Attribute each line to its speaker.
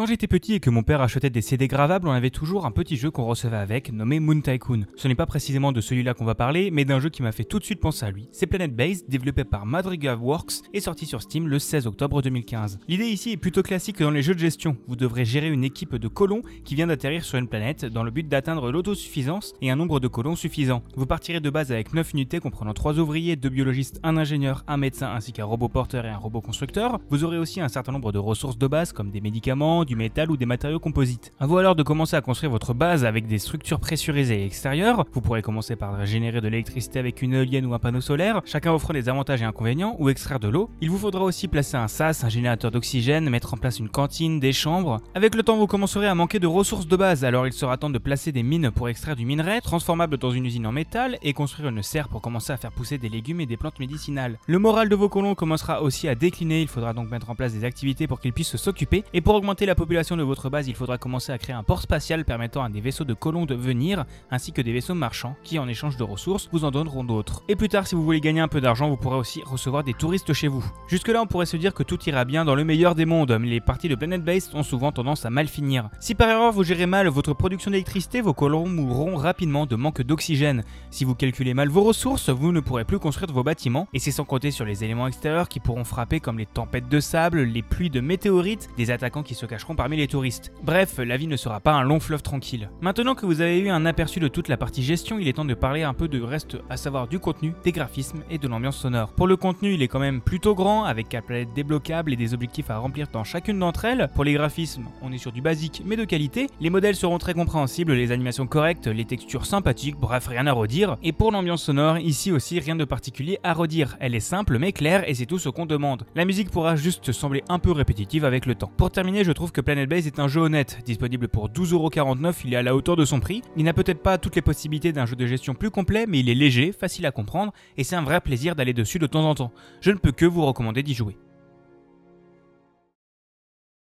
Speaker 1: Quand j'étais petit et que mon père achetait des CD gravables, on avait toujours un petit jeu qu'on recevait avec, nommé Moon Tycoon. Ce n'est pas précisément de celui-là qu'on va parler, mais d'un jeu qui m'a fait tout de suite penser à lui. C'est Planet Base, développé par Madrigal Works et sorti sur Steam le 16 octobre 2015. L'idée ici est plutôt classique dans les jeux de gestion. Vous devrez gérer une équipe de colons qui vient d'atterrir sur une planète dans le but d'atteindre l'autosuffisance et un nombre de colons suffisant. Vous partirez de base avec 9 unités comprenant 3 ouvriers, 2 biologistes, un ingénieur, un médecin ainsi qu'un robot porteur et un robot constructeur. Vous aurez aussi un certain nombre de ressources de base comme des médicaments, du métal ou des matériaux composites. A vous alors de commencer à construire votre base avec des structures pressurisées extérieures. Vous pourrez commencer par générer de l'électricité avec une éolienne ou un panneau solaire, chacun offrant des avantages et inconvénients, ou extraire de l'eau. Il vous faudra aussi placer un SAS, un générateur d'oxygène, mettre en place une cantine, des chambres. Avec le temps, vous commencerez à manquer de ressources de base, alors il sera temps de placer des mines pour extraire du minerai, transformable dans une usine en métal, et construire une serre pour commencer à faire pousser des légumes et des plantes médicinales. Le moral de vos colons commencera aussi à décliner, il faudra donc mettre en place des activités pour qu'ils puissent s'occuper, et pour augmenter la population de votre base, il faudra commencer à créer un port spatial permettant à des vaisseaux de colons de venir, ainsi que des vaisseaux marchands qui, en échange de ressources, vous en donneront d'autres. Et plus tard, si vous voulez gagner un peu d'argent, vous pourrez aussi recevoir des touristes chez vous. Jusque-là, on pourrait se dire que tout ira bien dans le meilleur des mondes, mais les parties de Planet Base ont souvent tendance à mal finir. Si par erreur vous gérez mal votre production d'électricité, vos colons mourront rapidement de manque d'oxygène. Si vous calculez mal vos ressources, vous ne pourrez plus construire vos bâtiments, et c'est sans compter sur les éléments extérieurs qui pourront frapper comme les tempêtes de sable, les pluies de météorites, des attaquants qui se parmi les touristes. Bref, la vie ne sera pas un long fleuve tranquille. Maintenant que vous avez eu un aperçu de toute la partie gestion, il est temps de parler un peu de reste, à savoir du contenu, des graphismes et de l'ambiance sonore. Pour le contenu, il est quand même plutôt grand, avec 4 planètes débloquables et des objectifs à remplir dans chacune d'entre elles. Pour les graphismes, on est sur du basique mais de qualité. Les modèles seront très compréhensibles, les animations correctes, les textures sympathiques, bref, rien à redire. Et pour l'ambiance sonore, ici aussi rien de particulier à redire. Elle est simple mais claire et c'est tout ce qu'on demande. La musique pourra juste sembler un peu répétitive avec le temps. Pour terminer, je que Planet Base est un jeu honnête. Disponible pour 12,49€, il est à la hauteur de son prix. Il n'a peut-être pas toutes les possibilités d'un jeu de gestion plus complet, mais il est léger, facile à comprendre et c'est un vrai plaisir d'aller dessus de temps en temps. Je ne peux que vous recommander d'y jouer.